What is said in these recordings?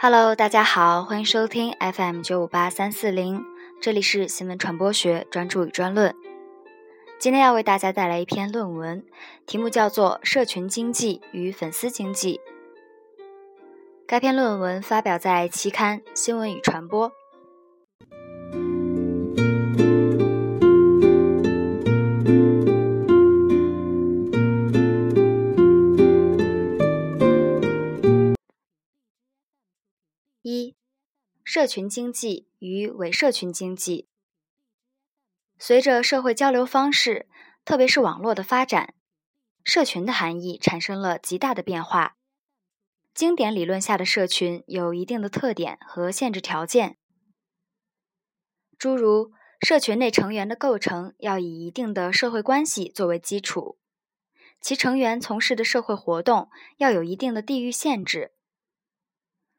Hello，大家好，欢迎收听 FM 九五八三四零，这里是新闻传播学专注与专论。今天要为大家带来一篇论文，题目叫做《社群经济与粉丝经济》。该篇论文发表在期刊《新闻与传播》。一、社群经济与伪社群经济。随着社会交流方式，特别是网络的发展，社群的含义产生了极大的变化。经典理论下的社群有一定的特点和限制条件，诸如社群内成员的构成要以一定的社会关系作为基础，其成员从事的社会活动要有一定的地域限制。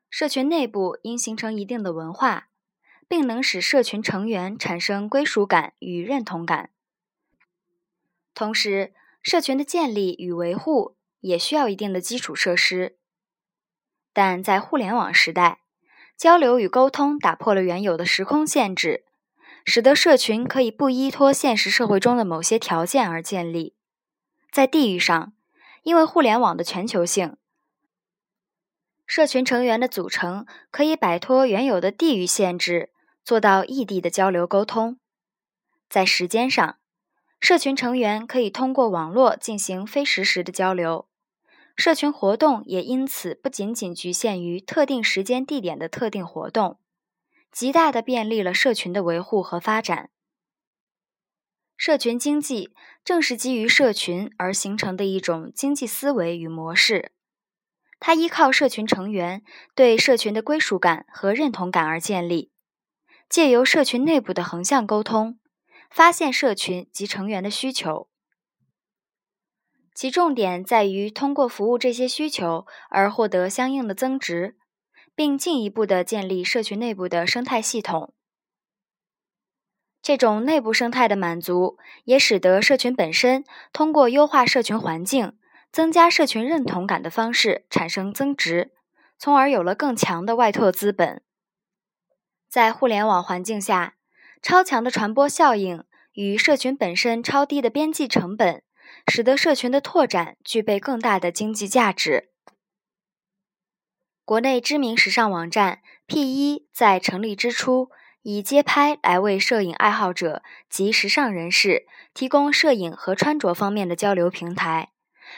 社群内部应形成一定的文化，并能使社群成员产生归属感与认同感。同时，社群的建立与维护也需要一定的基础设施。但在互联网时代，交流与沟通打破了原有的时空限制，使得社群可以不依托现实社会中的某些条件而建立。在地域上，因为互联网的全球性。社群成员的组成可以摆脱原有的地域限制，做到异地的交流沟通。在时间上，社群成员可以通过网络进行非实时的交流，社群活动也因此不仅仅局限于特定时间地点的特定活动，极大的便利了社群的维护和发展。社群经济正是基于社群而形成的一种经济思维与模式。它依靠社群成员对社群的归属感和认同感而建立，借由社群内部的横向沟通，发现社群及成员的需求。其重点在于通过服务这些需求而获得相应的增值，并进一步的建立社群内部的生态系统。这种内部生态的满足，也使得社群本身通过优化社群环境。增加社群认同感的方式产生增值，从而有了更强的外拓资本。在互联网环境下，超强的传播效应与社群本身超低的边际成本，使得社群的拓展具备更大的经济价值。国内知名时尚网站 P 一在成立之初，以街拍来为摄影爱好者及时尚人士提供摄影和穿着方面的交流平台。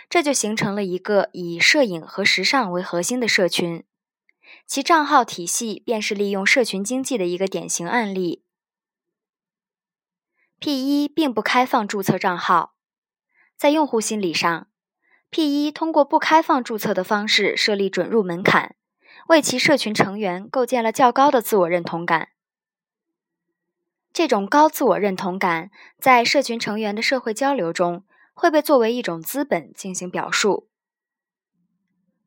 这就形成了一个以摄影和时尚为核心的社群，其账号体系便是利用社群经济的一个典型案例。P 一并不开放注册账号，在用户心理上，P 一通过不开放注册的方式设立准入门槛，为其社群成员构建了较高的自我认同感。这种高自我认同感在社群成员的社会交流中。会被作为一种资本进行表述，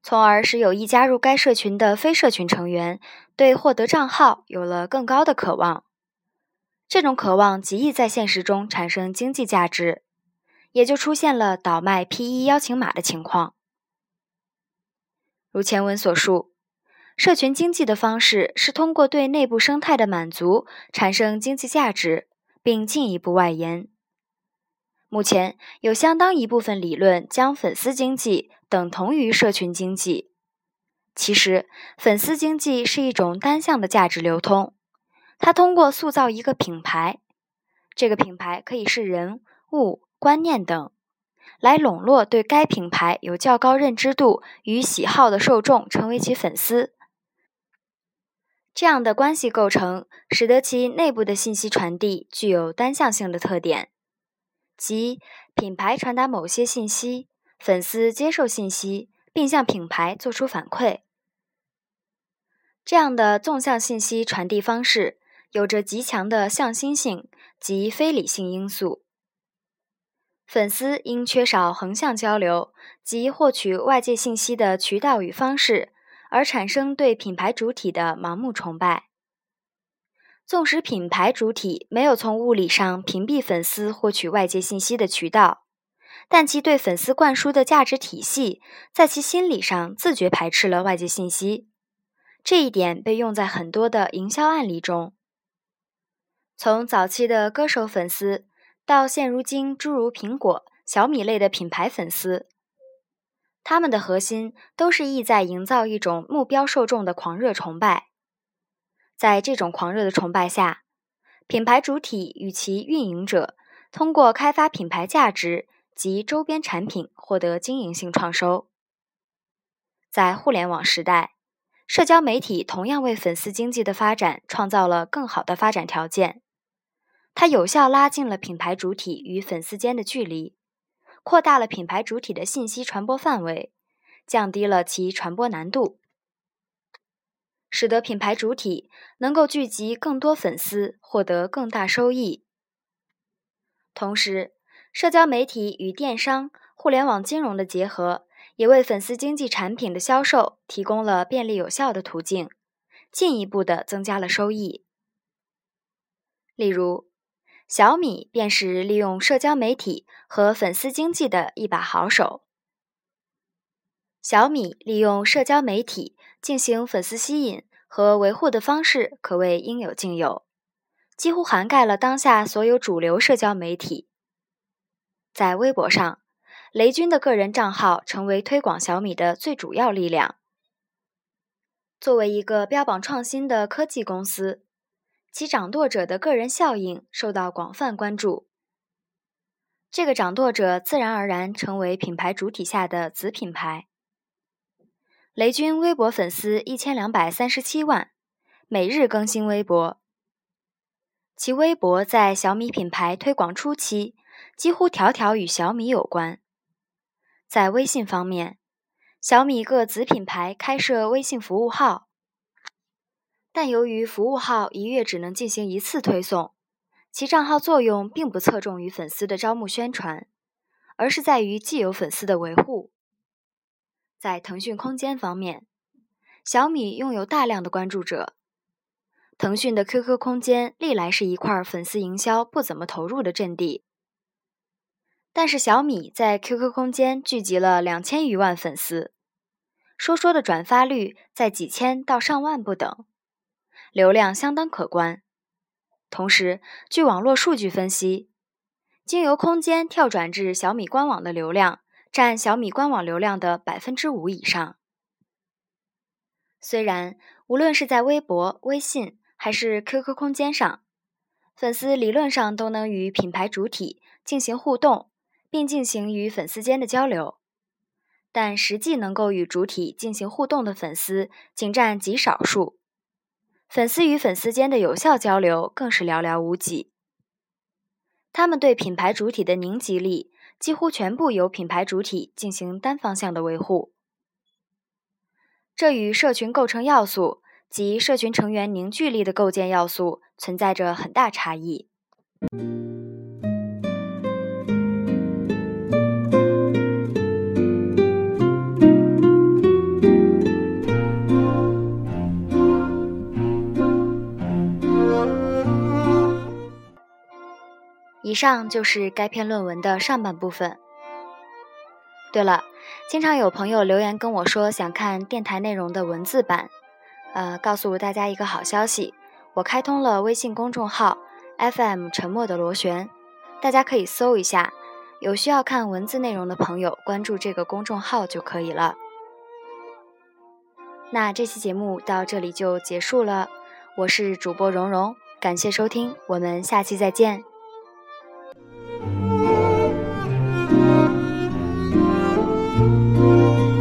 从而使有意加入该社群的非社群成员对获得账号有了更高的渴望。这种渴望极易在现实中产生经济价值，也就出现了倒卖 P1 邀请码的情况。如前文所述，社群经济的方式是通过对内部生态的满足产生经济价值，并进一步外延。目前有相当一部分理论将粉丝经济等同于社群经济。其实，粉丝经济是一种单向的价值流通，它通过塑造一个品牌，这个品牌可以是人物、观念等，来笼络对该品牌有较高认知度与喜好的受众，成为其粉丝。这样的关系构成，使得其内部的信息传递具有单向性的特点。即品牌传达某些信息，粉丝接受信息，并向品牌做出反馈。这样的纵向信息传递方式有着极强的向心性及非理性因素。粉丝因缺少横向交流及获取外界信息的渠道与方式，而产生对品牌主体的盲目崇拜。纵使品牌主体没有从物理上屏蔽粉丝获取外界信息的渠道，但其对粉丝灌输的价值体系，在其心理上自觉排斥了外界信息。这一点被用在很多的营销案例中。从早期的歌手粉丝，到现如今诸如苹果、小米类的品牌粉丝，他们的核心都是意在营造一种目标受众的狂热崇拜。在这种狂热的崇拜下，品牌主体与其运营者通过开发品牌价值及周边产品获得经营性创收。在互联网时代。社交媒体同样为粉丝经济的发展创造了更好的发展条件。它有效拉近了品牌主体与粉丝间的距离，扩大了品牌主体的信息传播范围，降低了其传播难度，使得品牌主体能够聚集更多粉丝，获得更大收益。同时，社交媒体与电商、互联网金融的结合。也为粉丝经济产品的销售提供了便利有效的途径，进一步的增加了收益。例如，小米便是利用社交媒体和粉丝经济的一把好手。小米利用社交媒体进行粉丝吸引和维护的方式可谓应有尽有，几乎涵盖了当下所有主流社交媒体。在微博上。雷军的个人账号成为推广小米的最主要力量。作为一个标榜创新的科技公司，其掌舵者的个人效应受到广泛关注。这个掌舵者自然而然成为品牌主体下的子品牌。雷军微博粉丝一千两百三十七万，每日更新微博。其微博在小米品牌推广初期，几乎条条与小米有关。在微信方面，小米各子品牌开设微信服务号，但由于服务号一月只能进行一次推送，其账号作用并不侧重于粉丝的招募宣传，而是在于既有粉丝的维护。在腾讯空间方面，小米拥有大量的关注者，腾讯的 QQ 空间历来是一块粉丝营销不怎么投入的阵地。但是小米在 QQ 空间聚集了两千余万粉丝，说说的转发率在几千到上万不等，流量相当可观。同时，据网络数据分析，经由空间跳转至小米官网的流量占小米官网流量的百分之五以上。虽然无论是在微博、微信还是 QQ 空间上，粉丝理论上都能与品牌主体进行互动。并进行与粉丝间的交流，但实际能够与主体进行互动的粉丝仅占极少数，粉丝与粉丝间的有效交流更是寥寥无几。他们对品牌主体的凝集力几乎全部由品牌主体进行单方向的维护，这与社群构成要素及社群成员凝聚力的构建要素存在着很大差异。以上就是该篇论文的上半部分。对了，经常有朋友留言跟我说想看电台内容的文字版，呃，告诉大家一个好消息，我开通了微信公众号 FM 沉默的螺旋，大家可以搜一下，有需要看文字内容的朋友关注这个公众号就可以了。那这期节目到这里就结束了，我是主播蓉蓉，感谢收听，我们下期再见。